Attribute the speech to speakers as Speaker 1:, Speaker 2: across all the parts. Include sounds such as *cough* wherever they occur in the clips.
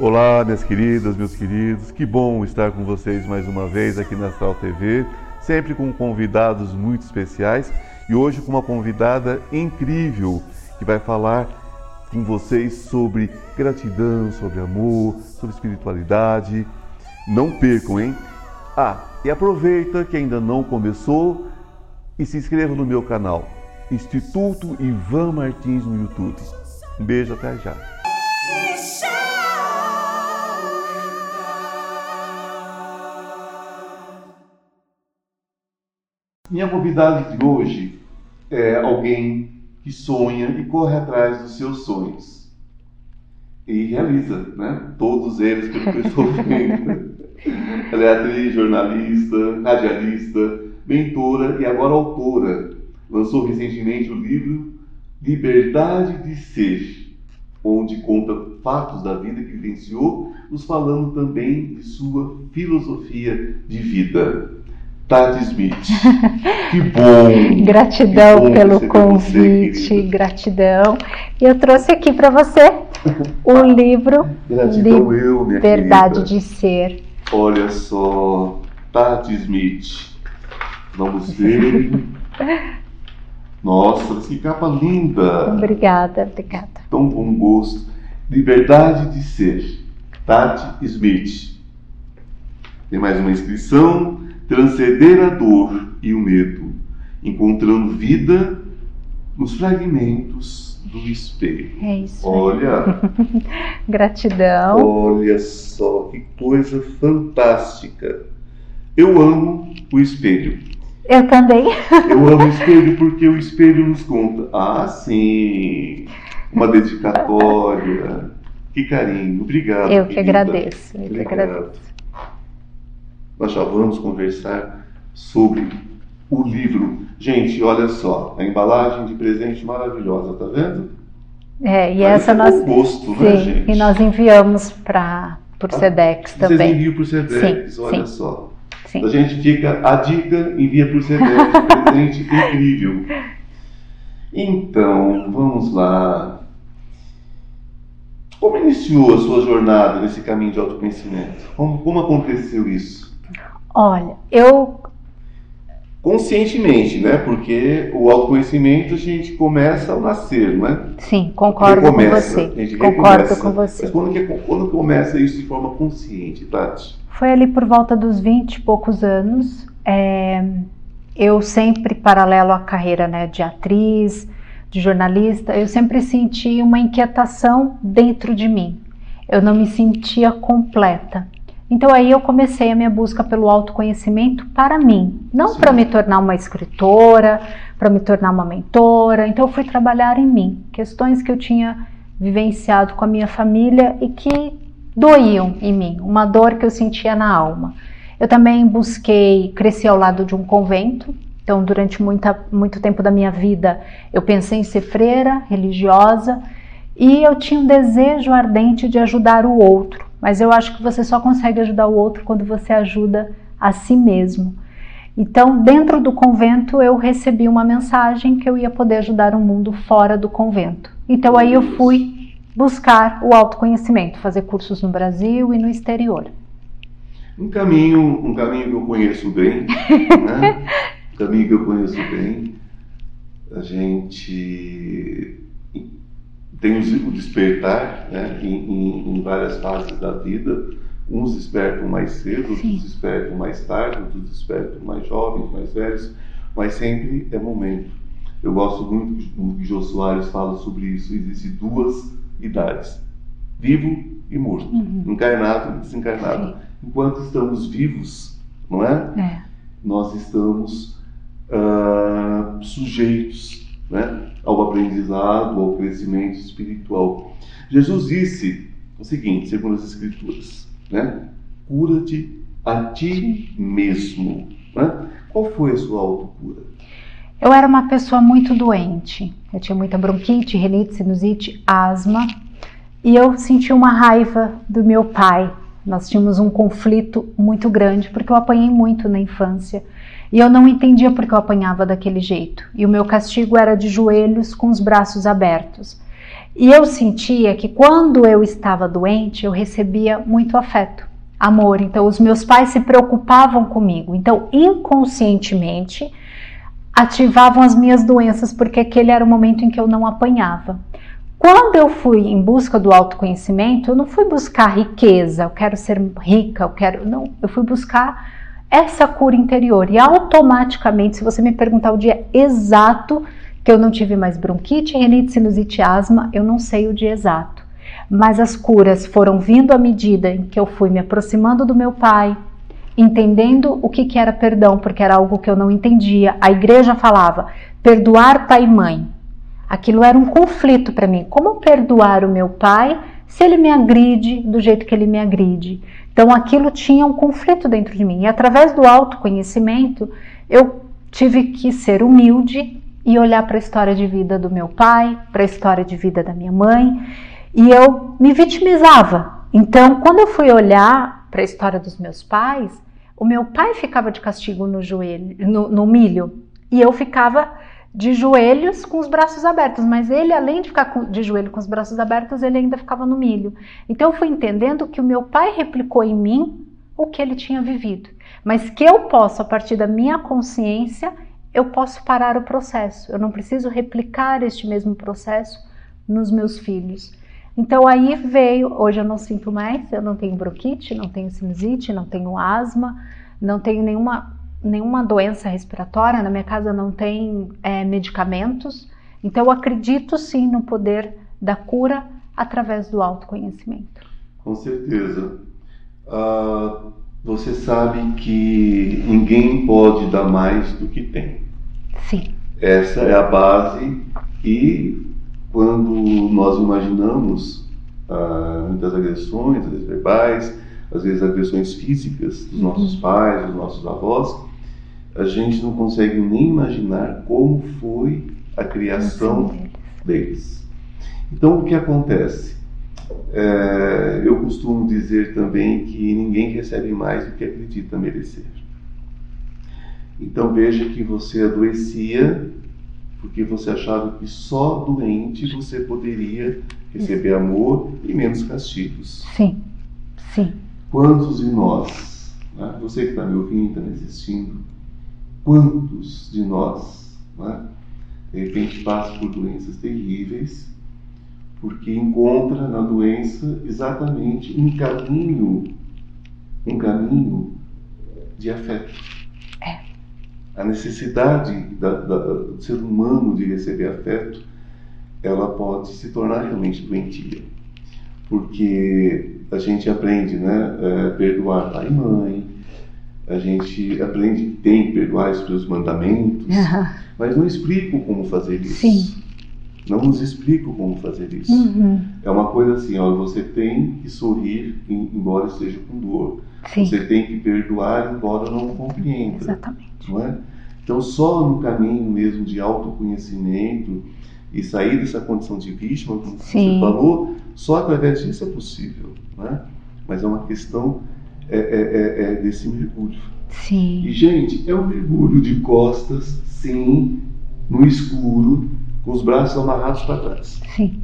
Speaker 1: Olá, minhas queridas, meus queridos, que bom estar com vocês mais uma vez aqui na Astral TV, sempre com convidados muito especiais e hoje com uma convidada incrível que vai falar com vocês sobre gratidão, sobre amor, sobre espiritualidade. Não percam, hein? Ah, e aproveita que ainda não começou e se inscreva no meu canal, Instituto Ivan Martins no YouTube. Um beijo, até já. Minha convidada de hoje é alguém que sonha e corre atrás dos seus sonhos. E realiza, né? Todos eles, pelo que eu estou *laughs* vendo. Ela é atriz, jornalista, radialista, mentora e agora autora. Lançou recentemente o livro Liberdade de Ser, onde conta fatos da vida que vivenciou, nos falando também de sua filosofia de vida. Tati Smith. Que bom! *laughs*
Speaker 2: Gratidão
Speaker 1: que bom
Speaker 2: pelo convite,
Speaker 1: você,
Speaker 2: gratidão. E eu trouxe aqui para você o *laughs* livro
Speaker 1: Gratidão eu, minha
Speaker 2: Verdade
Speaker 1: querida.
Speaker 2: de Ser.
Speaker 1: Olha só, Tati Smith. Vamos ver. *laughs* Nossa, que capa linda!
Speaker 2: Obrigada, obrigada.
Speaker 1: Tão bom gosto. Liberdade de ser. Tati Smith. Tem mais uma inscrição. Transcender a dor e o medo, encontrando vida nos fragmentos do espelho.
Speaker 2: É isso.
Speaker 1: Olha, *laughs*
Speaker 2: Gratidão.
Speaker 1: olha só que coisa fantástica. Eu amo o espelho.
Speaker 2: Eu também.
Speaker 1: Eu *laughs* amo o espelho porque o espelho nos conta. Ah, sim. Uma dedicatória. Que carinho. Obrigado.
Speaker 2: Eu que
Speaker 1: querida.
Speaker 2: agradeço. Eu que
Speaker 1: Obrigado.
Speaker 2: agradeço.
Speaker 1: Nós já vamos conversar sobre o livro. Gente, olha só. A embalagem de presente maravilhosa, tá vendo?
Speaker 2: É, e essa nós.
Speaker 1: né,
Speaker 2: Sim,
Speaker 1: gente?
Speaker 2: e nós enviamos para por
Speaker 1: Ah,
Speaker 2: Sedex
Speaker 1: Vocês
Speaker 2: também.
Speaker 1: enviam por Sedex,
Speaker 2: Sim,
Speaker 1: olha
Speaker 2: sim.
Speaker 1: só.
Speaker 2: Sim.
Speaker 1: A gente fica, a dica envia por Sedex, *laughs* presente incrível. Então, vamos lá. Como iniciou a sua jornada nesse caminho de autoconhecimento? Como, como aconteceu isso?
Speaker 2: Olha, eu
Speaker 1: Conscientemente, né? Porque o autoconhecimento a gente começa ao nascer, não é?
Speaker 2: sim, concordo com
Speaker 1: Recomeça,
Speaker 2: você.
Speaker 1: a gente
Speaker 2: Concordo com você.
Speaker 1: Mas quando, que, quando começa isso de forma consciente, Tati?
Speaker 2: Foi ali por volta dos 20 e poucos anos. é, eu sempre, paralelo à carreira né, de atriz, de jornalista, eu sempre senti uma inquietação dentro de mim. Eu não me sentia completa. Então aí eu comecei a minha busca pelo autoconhecimento para mim, não para me tornar uma escritora, para me tornar uma mentora. Então eu fui trabalhar em mim, questões que eu tinha vivenciado com a minha família e que doíam em mim, uma dor que eu sentia na alma. Eu também busquei, cresci ao lado de um convento, então durante muita, muito tempo da minha vida eu pensei em ser freira, religiosa, e eu tinha um desejo ardente de ajudar o outro, mas eu acho que você só consegue ajudar o outro quando você ajuda a si mesmo. Então, dentro do convento, eu recebi uma mensagem que eu ia poder ajudar o mundo fora do convento. Então, aí eu fui buscar o autoconhecimento, fazer cursos no Brasil e no exterior.
Speaker 1: Um caminho, um caminho que eu conheço bem, *laughs* né? Um caminho que eu conheço bem. A gente tem o despertar, né? Em, em- em várias fases da vida. Uns despertam mais cedo,
Speaker 2: Sim.
Speaker 1: outros despertam mais tarde, outros despertam mais jovens, mais velhos, mas sempre é momento. Eu gosto muito do que Jô Soares fala sobre isso. Existem duas idades: vivo e morto,
Speaker 2: Uhum.
Speaker 1: encarnado e desencarnado. Enquanto estamos vivos, não é?
Speaker 2: É,
Speaker 1: Nós estamos ah, sujeitos né, ao aprendizado, ao crescimento espiritual. Jesus disse o seguinte, segundo as Escrituras, né? Cura-te a ti mesmo. Né? Qual foi a sua autocura?
Speaker 2: Eu era uma pessoa muito doente. Eu tinha muita bronquite, renite, sinusite, asma. E eu senti uma raiva do meu pai. Nós tínhamos um conflito muito grande porque eu apanhei muito na infância. E eu não entendia porque eu apanhava daquele jeito. E o meu castigo era de joelhos com os braços abertos. E eu sentia que quando eu estava doente, eu recebia muito afeto, amor. Então, os meus pais se preocupavam comigo. Então, inconscientemente, ativavam as minhas doenças, porque aquele era o momento em que eu não apanhava. Quando eu fui em busca do autoconhecimento, eu não fui buscar riqueza, eu quero ser rica, eu quero. Não, eu fui buscar essa cura interior. E automaticamente, se você me perguntar o dia exato que eu não tive mais bronquite, renite, sinusite, asma, eu não sei o dia exato. Mas as curas foram vindo à medida em que eu fui me aproximando do meu pai, entendendo o que, que era perdão, porque era algo que eu não entendia. A igreja falava perdoar pai e mãe. Aquilo era um conflito para mim. Como perdoar o meu pai se ele me agride do jeito que ele me agride? Então aquilo tinha um conflito dentro de mim. E através do autoconhecimento, eu tive que ser humilde e olhar para a história de vida do meu pai, para a história de vida da minha mãe, e eu me vitimizava. Então, quando eu fui olhar para a história dos meus pais, o meu pai ficava de castigo no joelho, no, no milho, e eu ficava de joelhos com os braços abertos, mas ele, além de ficar de joelho com os braços abertos, ele ainda ficava no milho. Então eu fui entendendo que o meu pai replicou em mim o que ele tinha vivido, mas que eu posso, a partir da minha consciência, eu posso parar o processo. Eu não preciso replicar este mesmo processo nos meus filhos. Então aí veio, hoje eu não sinto mais, eu não tenho bronquite, não tenho sinusite, não tenho asma, não tenho nenhuma nenhuma doença respiratória, na minha casa não tem é, medicamentos, então eu acredito sim no poder da cura através do autoconhecimento.
Speaker 1: Com certeza. Uh, você sabe que ninguém pode dar mais do que tem.
Speaker 2: Sim.
Speaker 1: Essa é a base e quando nós imaginamos uh, muitas agressões, às vezes verbais, às vezes agressões físicas dos nossos uhum. pais, dos nossos avós, a gente não consegue nem imaginar como foi a criação deles. Então, o que acontece? É, eu costumo dizer também que ninguém recebe mais do que acredita merecer. Então, veja que você adoecia porque você achava que só doente você poderia receber amor e menos castigos.
Speaker 2: Sim, sim.
Speaker 1: Quantos de nós, né, você que está me ouvindo, está me assistindo, Quantos de nós, né, de repente, passa por doenças terríveis, porque encontra na doença exatamente um caminho, um caminho de afeto.
Speaker 2: É.
Speaker 1: A necessidade da, da, do ser humano de receber afeto, ela pode se tornar realmente doentia. Porque a gente aprende, né, é, perdoar pai e mãe, a gente aprende que tem que perdoar os seus mandamentos, uhum. mas não explico como fazer isso.
Speaker 2: Sim.
Speaker 1: Não nos explico como fazer isso.
Speaker 2: Uhum.
Speaker 1: É uma coisa assim, ó, você tem que sorrir embora esteja com dor.
Speaker 2: Sim.
Speaker 1: Você tem que perdoar embora não compreenda.
Speaker 2: Exatamente.
Speaker 1: Não é? Então, só no caminho mesmo de autoconhecimento e sair dessa condição de vítima, como Sim. você falou, só através disso é possível. Não é? Mas é uma questão é, é, é, é desse mergulho.
Speaker 2: Sim.
Speaker 1: E, gente, é um mergulho de costas, sim, no escuro, com os braços amarrados para trás.
Speaker 2: Sim.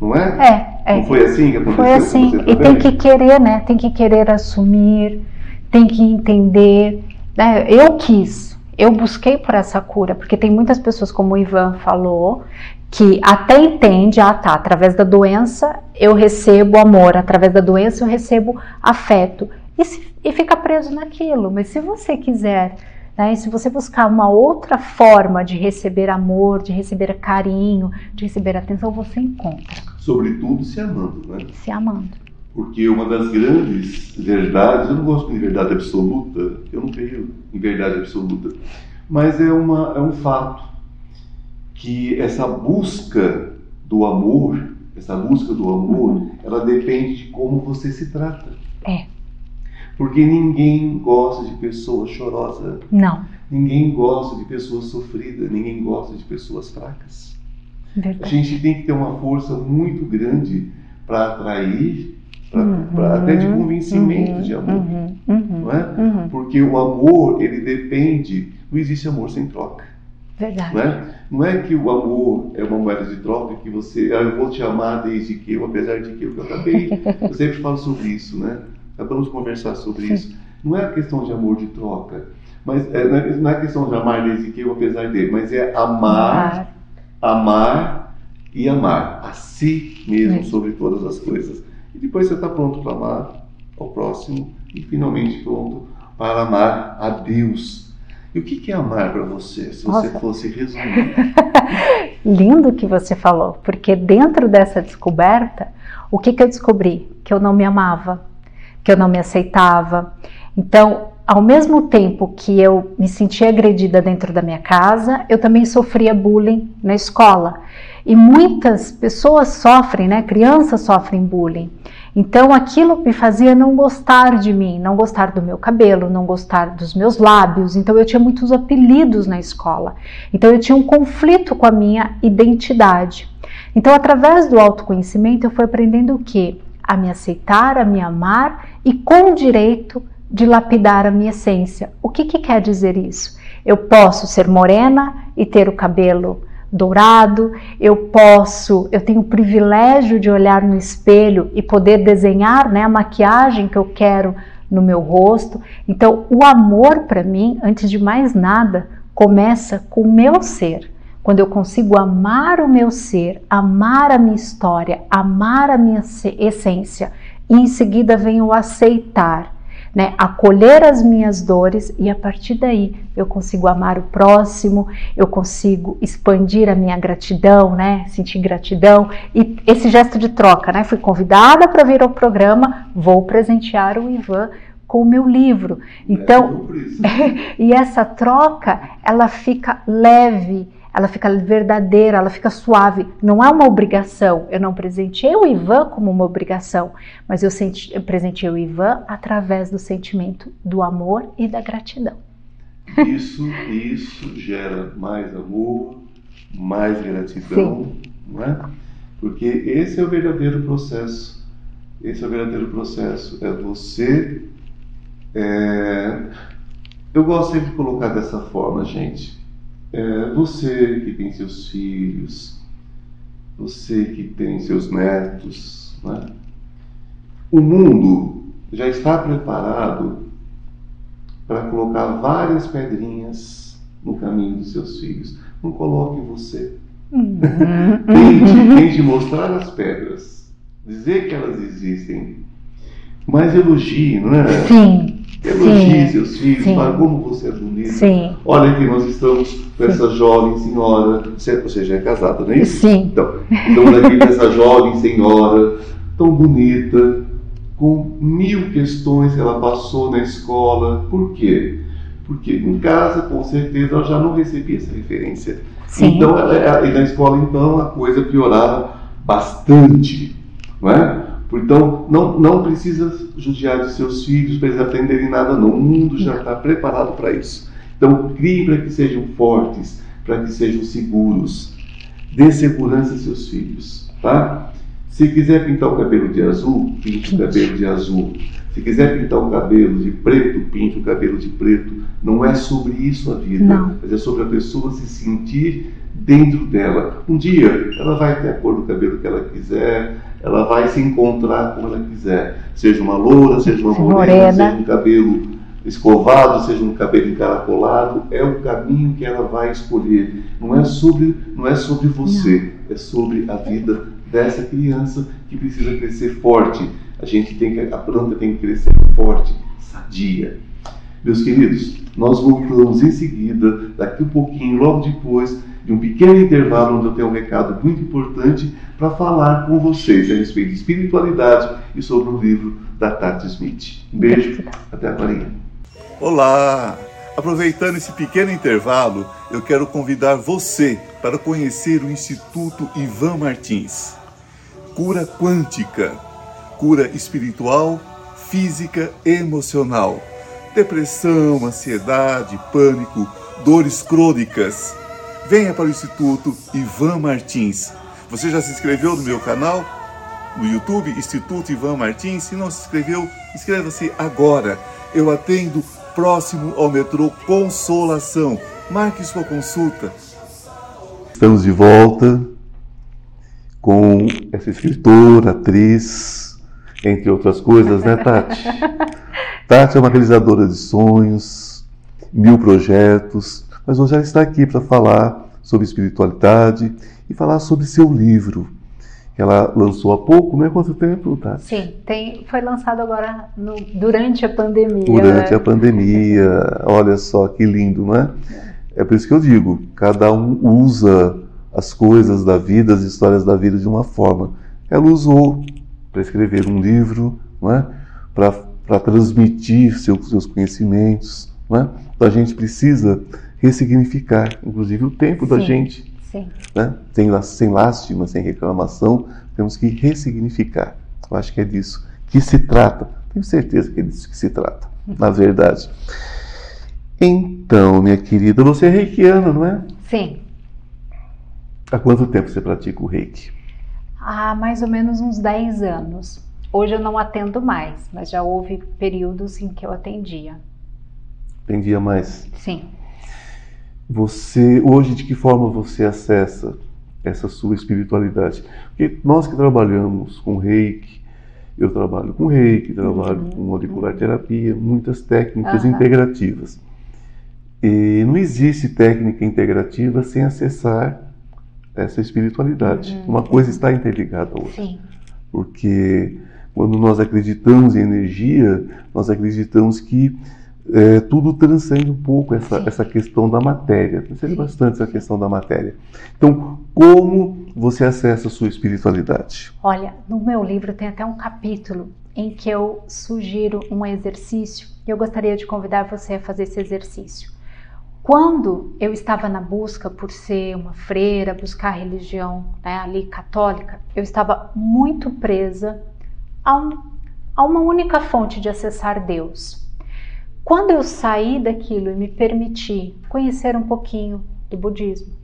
Speaker 1: Não é?
Speaker 2: É. é.
Speaker 1: Não foi assim que aconteceu?
Speaker 2: Foi assim. e tem que querer, né? Tem que querer assumir, tem que entender. Né? Eu quis, eu busquei por essa cura, porque tem muitas pessoas, como o Ivan falou, que até entende, ah tá, através da doença eu recebo amor, através da doença eu recebo afeto e, se, e fica preso naquilo. Mas se você quiser, né, se você buscar uma outra forma de receber amor, de receber carinho, de receber atenção, você encontra.
Speaker 1: Sobretudo se amando, né?
Speaker 2: Se amando.
Speaker 1: Porque uma das grandes verdades, eu não gosto de verdade absoluta, eu não creio em verdade absoluta, mas é, uma, é um fato que essa busca do amor, essa busca do amor, ela depende de como você se trata.
Speaker 2: É.
Speaker 1: Porque ninguém gosta de pessoa chorosa.
Speaker 2: Não.
Speaker 1: Ninguém gosta de pessoas sofridas, ninguém gosta de pessoas fracas.
Speaker 2: Verdade.
Speaker 1: A gente tem que ter uma força muito grande para atrair, pra, uhum, pra, até de convencimento uhum, de amor.
Speaker 2: Uhum, uhum
Speaker 1: não é?
Speaker 2: Uhum.
Speaker 1: Porque o amor, ele depende, não existe amor sem troca.
Speaker 2: Verdade.
Speaker 1: Não é? não é que o amor é uma moeda de troca que você, ah, eu vou te amar desde que eu, apesar de que eu, eu acabei, *laughs* eu sempre falo sobre isso, né? Acabamos de conversar sobre Sim. isso. Não é a questão de amor de troca, mas é, não é questão de amar desde que eu, apesar dele, mas é amar, amar e amar a si mesmo é. sobre todas as coisas. E depois você está pronto para amar ao próximo e finalmente pronto para amar a Deus. E o que é amar para você, se você Nossa. fosse resumir? *laughs*
Speaker 2: Lindo que você falou, porque dentro dessa descoberta, o que, que eu descobri? Que eu não me amava, que eu não me aceitava. Então, ao mesmo tempo que eu me sentia agredida dentro da minha casa, eu também sofria bullying na escola. E muitas pessoas sofrem, né? Crianças sofrem bullying. Então aquilo me fazia não gostar de mim, não gostar do meu cabelo, não gostar dos meus lábios. Então eu tinha muitos apelidos na escola. Então eu tinha um conflito com a minha identidade. Então através do autoconhecimento eu fui aprendendo o que? A me aceitar, a me amar e com o direito de lapidar a minha essência. O que, que quer dizer isso? Eu posso ser morena e ter o cabelo dourado, eu posso, eu tenho o privilégio de olhar no espelho e poder desenhar né, a maquiagem que eu quero no meu rosto. Então, o amor para mim, antes de mais nada, começa com o meu ser. Quando eu consigo amar o meu ser, amar a minha história, amar a minha essência, e em seguida vem o aceitar né, acolher as minhas dores e a partir daí eu consigo amar o próximo, eu consigo expandir a minha gratidão, né, sentir gratidão. E esse gesto de troca, né, fui convidada para vir ao programa, vou presentear o Ivan com o meu livro. Então, é, *laughs* e essa troca, ela fica leve, ela fica verdadeira, ela fica suave. Não é uma obrigação. Eu não presenteei o Ivan como uma obrigação, mas eu, senti, eu presenteei o Ivan através do sentimento do amor e da gratidão.
Speaker 1: Isso, isso gera mais amor, mais gratidão, Sim. não é? Porque esse é o verdadeiro processo. Esse é o verdadeiro processo. É você. É... Eu gosto sempre de colocar dessa forma, gente é, você que tem seus filhos, você que tem seus netos, né? o mundo já está preparado para colocar várias pedrinhas no caminho dos seus filhos. Não coloque você. Uhum. tente, tente mostrar as pedras, dizer que elas existem, mas elogie, não é?
Speaker 2: Sim.
Speaker 1: Elogie seus filhos, fale como você é bonita.
Speaker 2: Sim.
Speaker 1: Olha aqui, nós estamos com essa jovem senhora. Você já é casada, não é isso?
Speaker 2: Sim.
Speaker 1: Então, estamos aqui com essa jovem senhora, tão bonita, com mil questões que ela passou na escola. Por quê? Porque em casa, com certeza, ela já não recebia essa referência.
Speaker 2: Sim.
Speaker 1: Então, ela, e na escola, então, a coisa piorava bastante. Não é? Então, não, não precisa judiar de seus filhos para eles aprenderem nada, não. O mundo já está preparado para isso. Então, crie para que sejam fortes, para que sejam seguros. Dê segurança a seus filhos, tá? Se quiser pintar o cabelo de azul, pinte o cabelo de azul. Se quiser pintar o cabelo de preto, pinte o cabelo de preto. Não é sobre isso a vida,
Speaker 2: não.
Speaker 1: mas é sobre a pessoa se sentir dentro dela. Um dia ela vai ter a cor do cabelo que ela quiser, ela vai se encontrar como ela quiser, seja uma loura, seja uma morena, morena. seja um cabelo escovado, seja um cabelo encaracolado, é o caminho que ela vai escolher. Não é sobre, não é sobre você, não. é sobre a vida dessa criança que precisa crescer forte. A gente tem que, a planta tem que crescer forte, sadia. Meus queridos, nós voltamos em seguida, daqui um pouquinho, logo depois de um pequeno intervalo onde eu tenho um recado muito importante para falar com vocês a respeito de espiritualidade e sobre o livro da Tati Smith. Um beijo, até amanhã. Olá! Aproveitando esse pequeno intervalo, eu quero convidar você para conhecer o Instituto Ivan Martins. Cura quântica, cura espiritual, física e emocional. Depressão, ansiedade, pânico, dores crônicas venha para o Instituto Ivan Martins. Você já se inscreveu no meu canal? No YouTube, Instituto Ivan Martins? Se não se inscreveu, inscreva-se agora. Eu atendo próximo ao metrô Consolação. Marque sua consulta Estamos de volta com essa escritora, atriz, entre outras coisas, né, Tati? *laughs* Tati é uma realizadora de sonhos, mil projetos, mas hoje ela está aqui para falar sobre espiritualidade e falar sobre seu livro. Que ela lançou há pouco, não é quanto tempo, Tati?
Speaker 2: Sim, tem, foi lançado agora no, durante a pandemia.
Speaker 1: Durante
Speaker 2: né?
Speaker 1: a pandemia, olha só que lindo, não é? Por isso que eu digo, cada um usa as coisas da vida, as histórias da vida de uma forma. Ela usou para escrever um livro, não é? para transmitir seus, seus conhecimentos. Não é? Então a gente precisa ressignificar, inclusive o tempo da
Speaker 2: Sim,
Speaker 1: gente.
Speaker 2: Sim.
Speaker 1: Né? Sem, sem lástima, sem reclamação, temos que ressignificar. Eu acho que é disso que se trata. Tenho certeza que é disso que se trata, na verdade. Então, minha querida, você é reikiana, não é?
Speaker 2: Sim.
Speaker 1: Há quanto tempo você pratica o reiki?
Speaker 2: Há mais ou menos uns 10 anos. Hoje eu não atendo mais, mas já houve períodos em que eu atendia.
Speaker 1: Atendia mais?
Speaker 2: Sim.
Speaker 1: Você, hoje, de que forma você acessa essa sua espiritualidade? Porque nós que trabalhamos com reiki, eu trabalho com reiki, trabalho
Speaker 2: Uhum.
Speaker 1: com molecular terapia, muitas técnicas
Speaker 2: Aham.
Speaker 1: integrativas. E não existe técnica integrativa sem acessar essa espiritualidade.
Speaker 2: Uhum.
Speaker 1: Uma coisa está interligada à outra.
Speaker 2: Sim.
Speaker 1: Porque quando nós acreditamos em energia, nós acreditamos que é, tudo transcende um pouco essa,
Speaker 2: Sim.
Speaker 1: essa questão da matéria. Transcende bastante essa questão da matéria. Então, como você acessa a sua espiritualidade?
Speaker 2: Olha, no meu livro tem até um capítulo em que eu sugiro um exercício e eu gostaria de convidar você a fazer esse exercício. Quando eu estava na busca por ser uma freira, buscar a religião né, ali católica, eu estava muito presa a, um, a uma única fonte de acessar Deus. Quando eu saí daquilo e me permiti conhecer um pouquinho do budismo,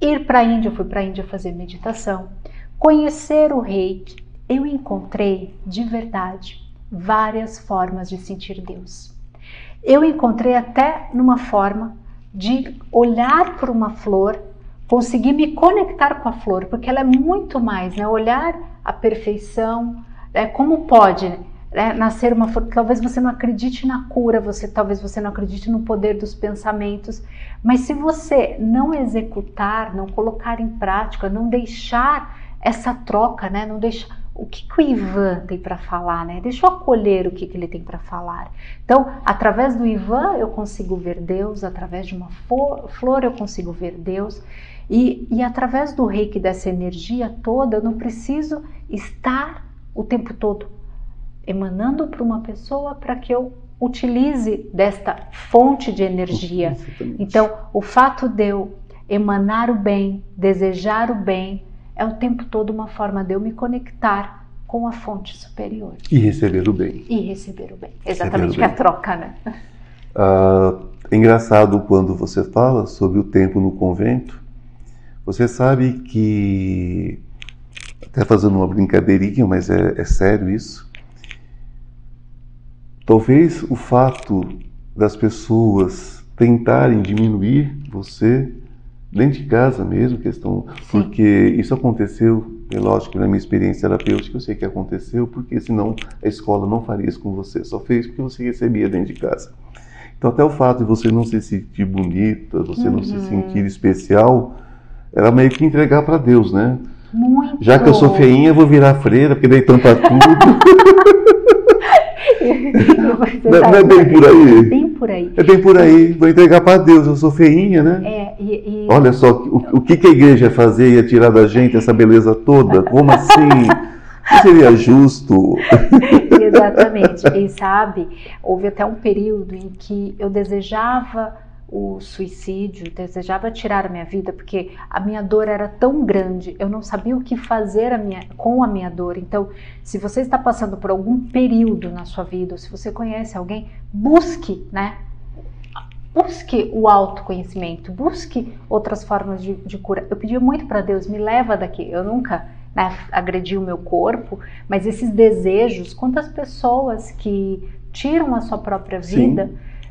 Speaker 2: ir para a Índia, eu fui para a Índia fazer meditação, conhecer o reiki, eu encontrei de verdade várias formas de sentir Deus. Eu encontrei até numa forma de olhar para uma flor, conseguir me conectar com a flor, porque ela é muito mais, né? Olhar a perfeição, né? como pode né? Nascer uma. Talvez você não acredite na cura, você talvez você não acredite no poder dos pensamentos, mas se você não executar, não colocar em prática, não deixar essa troca, né? Não deixar o que, que o Ivan tem para falar, né? Deixa eu acolher o que, que ele tem para falar. Então, através do Ivan eu consigo ver Deus, através de uma flor eu consigo ver Deus, e, e através do reiki, dessa energia toda, eu não preciso estar o tempo todo emanando para uma pessoa para que eu utilize desta fonte de energia.
Speaker 1: Exatamente.
Speaker 2: Então, o fato de eu emanar o bem, desejar o bem, é o tempo todo uma forma de eu me conectar com a fonte superior.
Speaker 1: E receber o bem.
Speaker 2: E receber o bem. Exatamente,
Speaker 1: o
Speaker 2: que é a
Speaker 1: bem.
Speaker 2: troca, né?
Speaker 1: Ah, é engraçado quando você fala sobre o tempo no convento. Você sabe que, até fazendo uma brincadeirinha, mas é, é sério isso. Talvez o fato das pessoas tentarem diminuir você dentro de casa mesmo, questão,
Speaker 2: Sim.
Speaker 1: porque isso aconteceu, é lógico, na minha experiência terapêutica, eu sei que aconteceu, porque senão a escola não faria isso com você, só fez porque você recebia dentro de casa. Então, até o fato de você não se sentir bonita, você não se
Speaker 2: Uhum.
Speaker 1: sentir especial, era meio que entregar para Deus, né?
Speaker 2: Muito.
Speaker 1: Já que eu sou feinha, eu vou virar freira, porque daí tampa tudo. *laughs* Não, não é bem por aí?
Speaker 2: Bem por aí.
Speaker 1: É bem por aí, vou entregar para Deus, eu sou feinha, né?
Speaker 2: É, e, e-
Speaker 1: Olha só, o, o que, que a igreja ia fazer? Ia tirar da gente essa beleza toda? Como assim? Não seria justo? *laughs*
Speaker 2: Exatamente. E sabe, houve até um período em que eu desejava o suicídio, desejava tirar a minha vida, porque a minha dor era tão grande, eu não sabia o que fazer a minha- com a minha dor. Então, se você está passando por algum período na sua vida, ou se você conhece alguém, busque, né? Busque o autoconhecimento, busque outras formas de, de cura. Eu pedia muito para Deus, me leva daqui. Eu nunca né, agredi o meu corpo, mas esses desejos, quantas pessoas que tiram a sua própria
Speaker 1: Sim.
Speaker 2: vida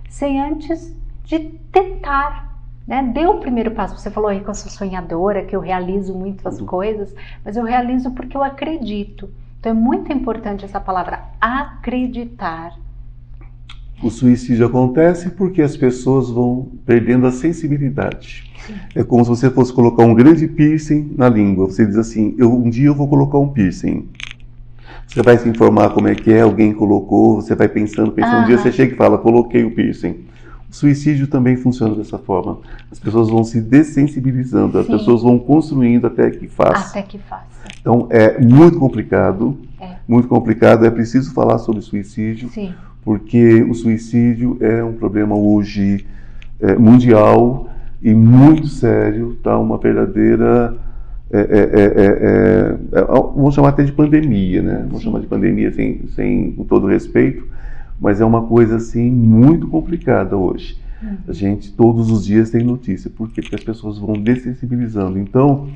Speaker 2: sem antes de tentar né? Dê o primeiro passo. Você falou aí que eu sou sonhadora, que eu realizo muitas coisas, mas eu realizo porque eu acredito. Então é muito importante essa palavra acreditar.
Speaker 1: O suicídio acontece porque as pessoas vão perdendo a sensibilidade. É como se você fosse colocar um grande piercing na língua. Você diz assim: eu, um dia eu vou colocar um piercing. Você vai se informar como é que é, alguém colocou, você vai pensando, pensando. Um dia você chega e fala: coloquei o piercing. Suicídio também funciona dessa forma. As pessoas vão se dessensibilizando, as
Speaker 2: Sim.
Speaker 1: pessoas vão construindo até que faça.
Speaker 2: Até que faça.
Speaker 1: Então é muito complicado,
Speaker 2: É.
Speaker 1: muito complicado. É preciso falar sobre suicídio
Speaker 2: Sim.
Speaker 1: porque o suicídio é um problema hoje é, mundial e muito sério, tá? Uma verdadeira é, é, é, é, é, vamos chamar até de pandemia, né? Vamos
Speaker 2: Sim.
Speaker 1: chamar de pandemia sem, sem com todo respeito, mas é uma coisa assim muito complicada hoje.
Speaker 2: Uhum.
Speaker 1: A gente todos os dias tem notícia, por quê? Porque as pessoas vão dessensibilizando. Então,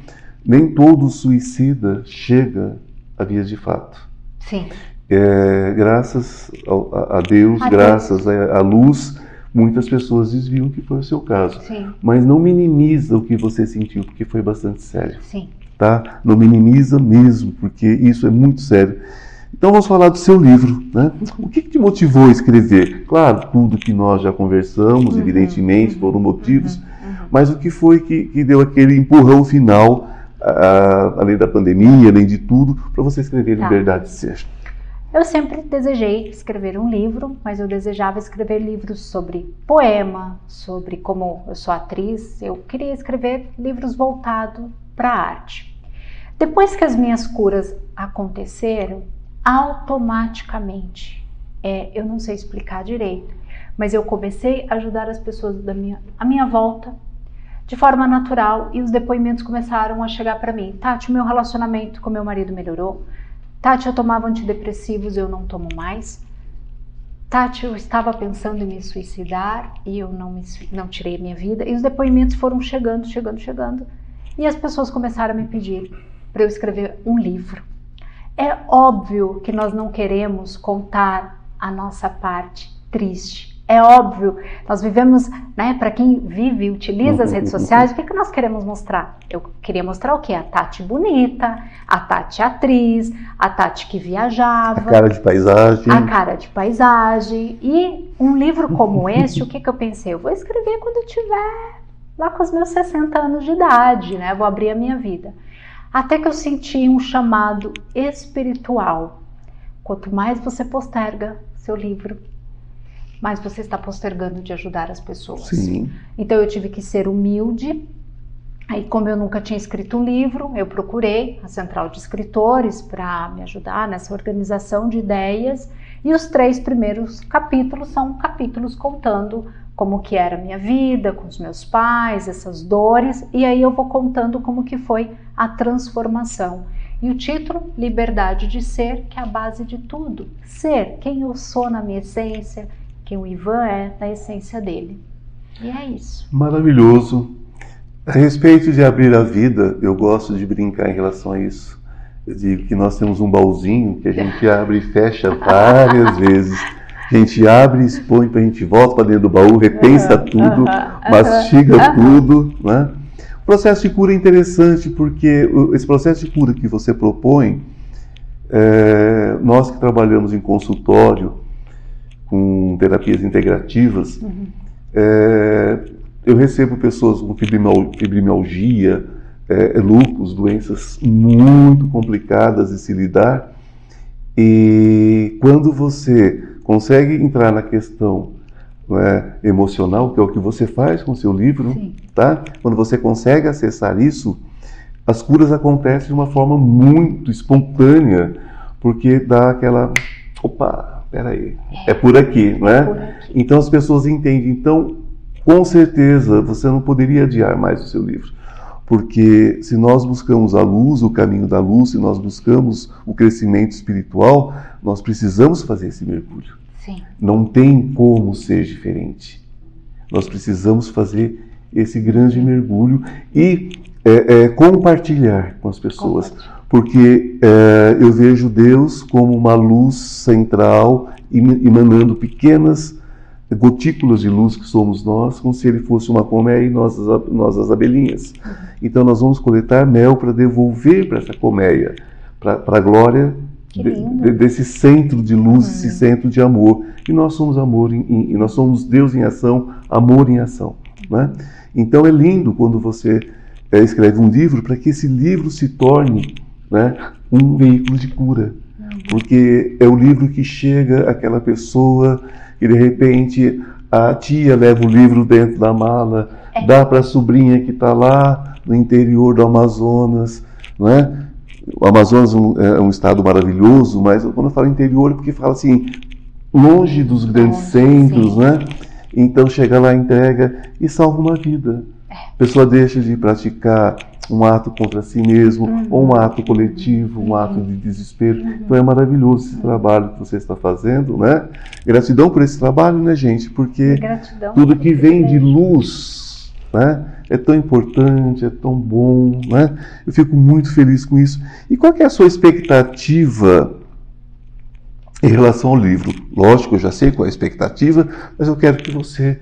Speaker 1: nem todo suicida chega a vias de fato.
Speaker 2: Sim.
Speaker 1: É, graças a, a Deus,
Speaker 2: A
Speaker 1: graças à luz, muitas pessoas desviam que foi o seu caso.
Speaker 2: Sim.
Speaker 1: Mas não minimiza o que você sentiu, porque foi bastante sério,
Speaker 2: Sim.
Speaker 1: tá? Não minimiza mesmo, porque isso é muito sério. Então vamos falar do seu livro, né? O que, que te motivou a escrever? Claro, tudo que nós já conversamos,
Speaker 2: Uhum,
Speaker 1: evidentemente,
Speaker 2: uhum,
Speaker 1: foram motivos,
Speaker 2: Uhum, uhum.
Speaker 1: mas o que foi que, que deu aquele empurrão final, além da pandemia, além de tudo, para você escrever
Speaker 2: Tá.
Speaker 1: Liberdade de Ser?
Speaker 2: Eu sempre desejei escrever um livro, mas eu desejava escrever livros sobre poema, sobre como eu sou atriz, eu queria escrever livros voltados para a arte. Depois que as minhas curas aconteceram, automaticamente, é, eu não sei explicar direito, mas eu comecei a ajudar as pessoas da minha, à minha volta de forma natural e os depoimentos começaram a chegar para mim. Tati, o meu relacionamento com meu marido melhorou. Tati, eu tomava antidepressivos, eu não tomo mais. Tati, eu estava pensando em me suicidar e eu não, me, não tirei minha vida. E os depoimentos foram chegando, chegando, chegando. E as pessoas começaram a me pedir para eu escrever um livro. É óbvio que nós não queremos contar a nossa parte triste. É óbvio, nós vivemos, né? Para quem vive e utiliza as redes sociais, o que, que nós queremos mostrar? Eu queria mostrar o quê? A Tati bonita, a Tati atriz, a Tati que viajava,
Speaker 1: A cara de paisagem.
Speaker 2: a cara de paisagem. E um livro como esse, o que, que eu pensei? Eu vou escrever quando tiver lá com os meus 60 anos de idade, né? Vou abrir a minha vida. Até que eu senti um chamado espiritual. Quanto mais você posterga seu livro, mais você está postergando de ajudar as pessoas.
Speaker 1: Sim.
Speaker 2: Então eu tive que ser humilde. Aí, como eu nunca tinha escrito um livro, eu procurei a central de escritores para me ajudar nessa organização de ideias. E os três primeiros capítulos são capítulos contando como que era a minha vida com os meus pais, essas dores, e aí eu vou contando como que foi a transformação. E o título, Liberdade de Ser, que é a base de tudo. Ser quem eu sou na minha essência, quem o Ivan é na essência dele. E é isso.
Speaker 1: Maravilhoso. A respeito de abrir a vida, eu gosto de brincar em relação a isso. Eu digo que nós temos um baúzinho que a gente *laughs* abre e fecha várias vezes. A gente abre, expõe, a gente volta para dentro do baú, repensa
Speaker 2: Aham,
Speaker 1: tudo,
Speaker 2: aham,
Speaker 1: mastiga
Speaker 2: aham.
Speaker 1: tudo. Né? O processo de cura é interessante porque esse processo de cura que você propõe, é, nós que trabalhamos em consultório com terapias integrativas,
Speaker 2: Uhum.
Speaker 1: é, eu recebo pessoas com fibromial- fibromialgia, é, lúpus, doenças muito complicadas de se lidar. E quando você consegue entrar na questão não é, emocional, que é o que você faz com o seu livro,
Speaker 2: Sim.
Speaker 1: tá? Quando você consegue acessar isso, as curas acontecem de uma forma muito espontânea, porque dá aquela, opa, peraí, é por aqui, não é?
Speaker 2: Por aqui.
Speaker 1: Então as pessoas entendem. Então, com certeza, você não poderia adiar mais o seu livro. Porque se nós buscamos a luz, o caminho da luz, se nós buscamos o crescimento espiritual, nós precisamos fazer esse mergulho.
Speaker 2: Sim.
Speaker 1: Não tem como ser diferente. Nós precisamos fazer esse grande mergulho e é, é, compartilhar com as pessoas. Porque é, eu vejo Deus como uma luz central ema- emanando pequenas gotículas de luz que somos nós, como se ele fosse uma colmeia e nós, nós as abelhinhas. Então nós vamos coletar mel para devolver para essa colmeia, para a glória de, de, desse centro de luz, uhum. esse centro de amor. E nós somos amor, em, em, nós somos Deus em ação, amor em ação. Né? Então é lindo quando você é, escreve um livro para que esse livro se torne né, um veículo de cura. Porque é o livro que chega àquela pessoa e de repente a tia leva o livro dentro da mala, é. dá para a sobrinha que está lá no interior do Amazonas, não é? O Amazonas é um é estado maravilhoso, mas quando eu falo interior é porque fala assim, longe dos grandes centros, sim. né? Então chega lá, entrega e salva uma vida. É. A pessoa deixa de praticar um ato contra si mesmo, uhum. ou um ato coletivo, um ato de desespero. Uhum. Então é maravilhoso esse trabalho que você está fazendo, né? Gratidão por esse trabalho, né, gente? Porque Gratidão, tudo que vem de luz, né? É tão importante, é tão bom, né? Eu fico muito feliz com isso. E qual é a sua expectativa em relação ao livro? Lógico, eu já sei qual é a expectativa, mas eu quero que você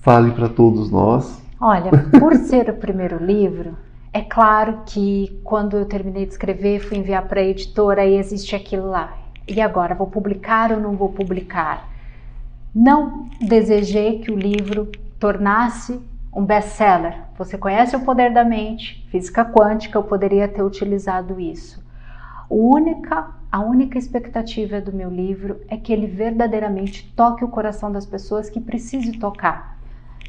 Speaker 1: fale para todos nós.
Speaker 2: Olha, por *laughs* ser o primeiro livro, é claro que quando eu terminei de escrever, fui enviar para a editora e existe aquilo lá. E agora, vou publicar ou não vou publicar? Não desejei que o livro tornasse um best-seller. Você conhece o poder da mente, física quântica, eu poderia ter utilizado isso. Única, a única expectativa do meu livro é que ele verdadeiramente toque o coração das pessoas que precise tocar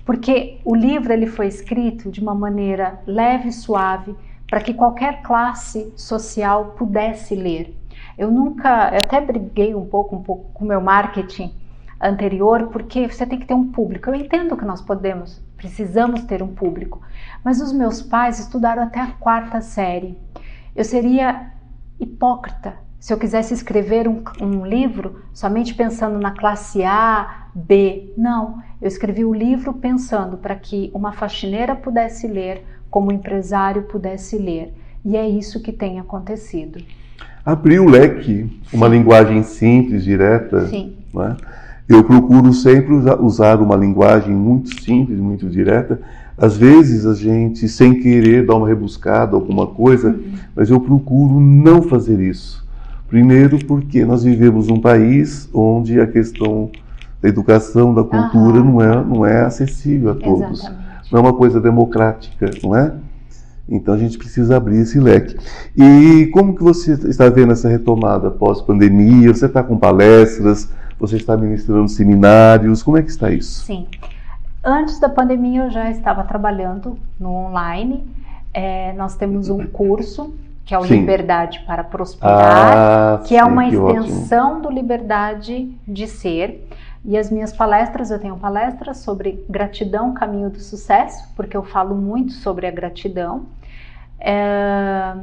Speaker 2: porque o livro ele foi escrito de uma maneira leve e suave para que qualquer classe social pudesse ler. Eu nunca, eu até briguei um pouco, um pouco com o meu marketing anterior, porque você tem que ter um público. Eu entendo que nós podemos, precisamos ter um público, mas os meus pais estudaram até a quarta série. Eu seria hipócrita se eu quisesse escrever um, um, livro somente pensando na classe A, B, não. Eu escrevi o livro pensando para que uma faxineira pudesse ler, como um empresário pudesse ler. E é isso que tem acontecido.
Speaker 1: Abrir o leque, uma linguagem simples, direta. Sim. Né? Eu procuro sempre usar uma linguagem muito simples, muito direta. Às vezes a gente, sem querer, dá uma rebuscada, alguma coisa, uhum. mas eu procuro não fazer isso Primeiro, porque nós vivemos num país onde a questão da educação, da cultura, não, é, não é acessível a todos. Exatamente. Não é uma coisa democrática, não é? Então a gente precisa abrir esse leque. E como que você está vendo essa retomada pós-pandemia? Você está com palestras? Você está ministrando seminários? Como é que está isso?
Speaker 2: Sim. Antes da pandemia eu já estava trabalhando no online. É, nós temos um curso que é o sim. Liberdade para Prosperar, ah, que é uma que extensão ótimo. do Liberdade de Ser. E as minhas palestras, eu tenho palestras sobre gratidão, caminho do sucesso, porque eu falo muito sobre a gratidão. É...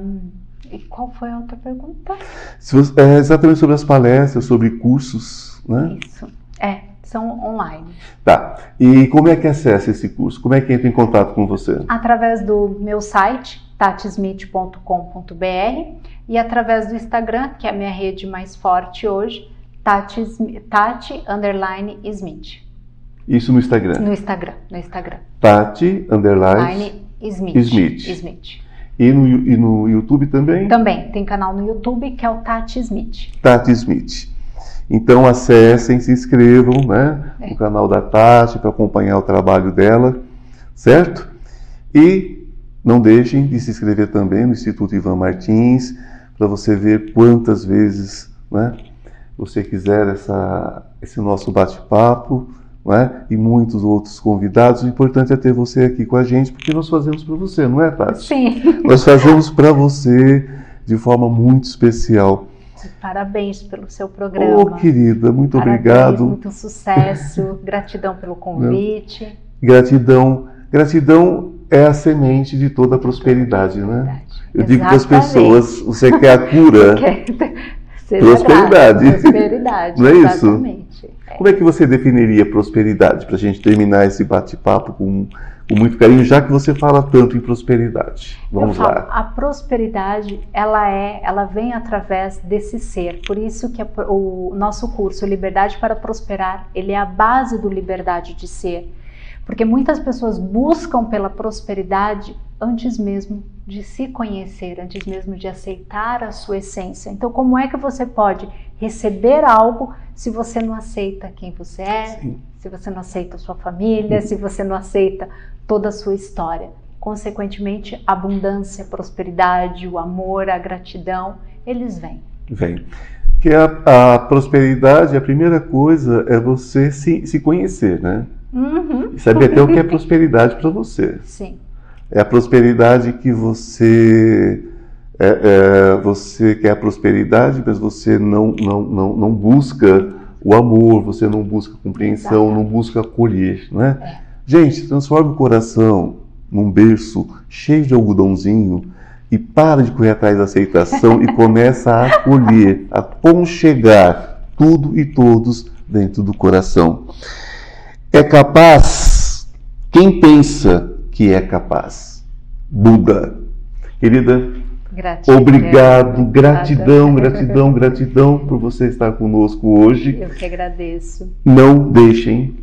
Speaker 2: E qual foi a outra pergunta?
Speaker 1: Você, é exatamente sobre as palestras, sobre cursos, né?
Speaker 2: Isso, é, são online.
Speaker 1: Tá. E como é que acessa esse curso? Como é que entra em contato com você?
Speaker 2: Através do meu site, tatismith.com.br e através do Instagram, que é a minha rede mais forte hoje, Tati, Tati underline Smith.
Speaker 1: Isso no Instagram?
Speaker 2: No Instagram, no Instagram.
Speaker 1: Tati underline
Speaker 2: Smith.
Speaker 1: Smith.
Speaker 2: Smith.
Speaker 1: E no, e no YouTube também?
Speaker 2: Também, tem canal no YouTube que é o Tati Smith.
Speaker 1: Tati Smith. Então acessem, se inscrevam né, é. no canal da Tati para acompanhar o trabalho dela, certo? E não deixem de se inscrever também no Instituto Ivan Martins, para você ver quantas vezes né, você quiser essa, esse nosso bate-papo né, e muitos outros convidados. O importante é ter você aqui com a gente, porque nós fazemos para você, não é, Tati?
Speaker 2: Sim.
Speaker 1: Nós fazemos para você de forma muito especial.
Speaker 2: Parabéns pelo seu programa.
Speaker 1: Oh, querida, muito
Speaker 2: Parabéns,
Speaker 1: obrigado.
Speaker 2: Muito sucesso. *laughs* Gratidão pelo convite.
Speaker 1: Gratidão. Gratidão é a semente de toda a prosperidade, né? Eu digo para as pessoas, você quer a cura? *laughs* prosperidade.
Speaker 2: prosperidade. *laughs*
Speaker 1: Não é isso? É. Como é que você definiria prosperidade para a gente terminar esse bate-papo com, com muito carinho, já que você fala tanto em prosperidade. Vamos
Speaker 2: falo,
Speaker 1: lá.
Speaker 2: A prosperidade, ela é, ela vem através desse ser. Por isso que a, o nosso curso Liberdade para Prosperar, ele é a base do liberdade de ser. Porque muitas pessoas buscam pela prosperidade antes mesmo de se conhecer, antes mesmo de aceitar a sua essência. Então, como é que você pode receber algo se você não aceita quem você é, Sim. se você não aceita a sua família, se você não aceita toda a sua história? Consequentemente, a abundância, a prosperidade, o amor, a gratidão, eles vêm.
Speaker 1: Vem. Que a, a prosperidade, a primeira coisa é você se, se conhecer, né? Uhum. Saber até o que é prosperidade para você.
Speaker 2: Sim.
Speaker 1: É a prosperidade que você é, é, você quer a prosperidade, mas você não, não, não, não busca o amor, você não busca compreensão, Exato. não busca acolher, né? É. Gente, transforma o coração num berço cheio de algodãozinho e para de correr atrás da aceitação e *laughs* começa a acolher, a conchegar tudo e todos dentro do coração. É capaz quem pensa que é capaz. Buda. Querida, Gratidão. obrigado, gratidão, gratidão, gratidão por você estar conosco hoje.
Speaker 2: Eu que agradeço.
Speaker 1: Não deixem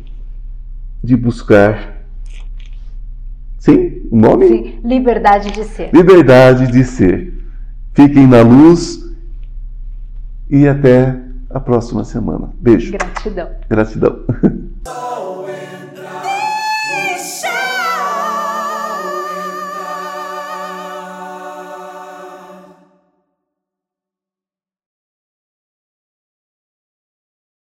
Speaker 1: de buscar. Sim, o nome? Sim,
Speaker 2: liberdade de ser.
Speaker 1: Liberdade de ser. Fiquem na luz e até a próxima semana. Beijo.
Speaker 2: Gratidão.
Speaker 1: Gratidão. *laughs*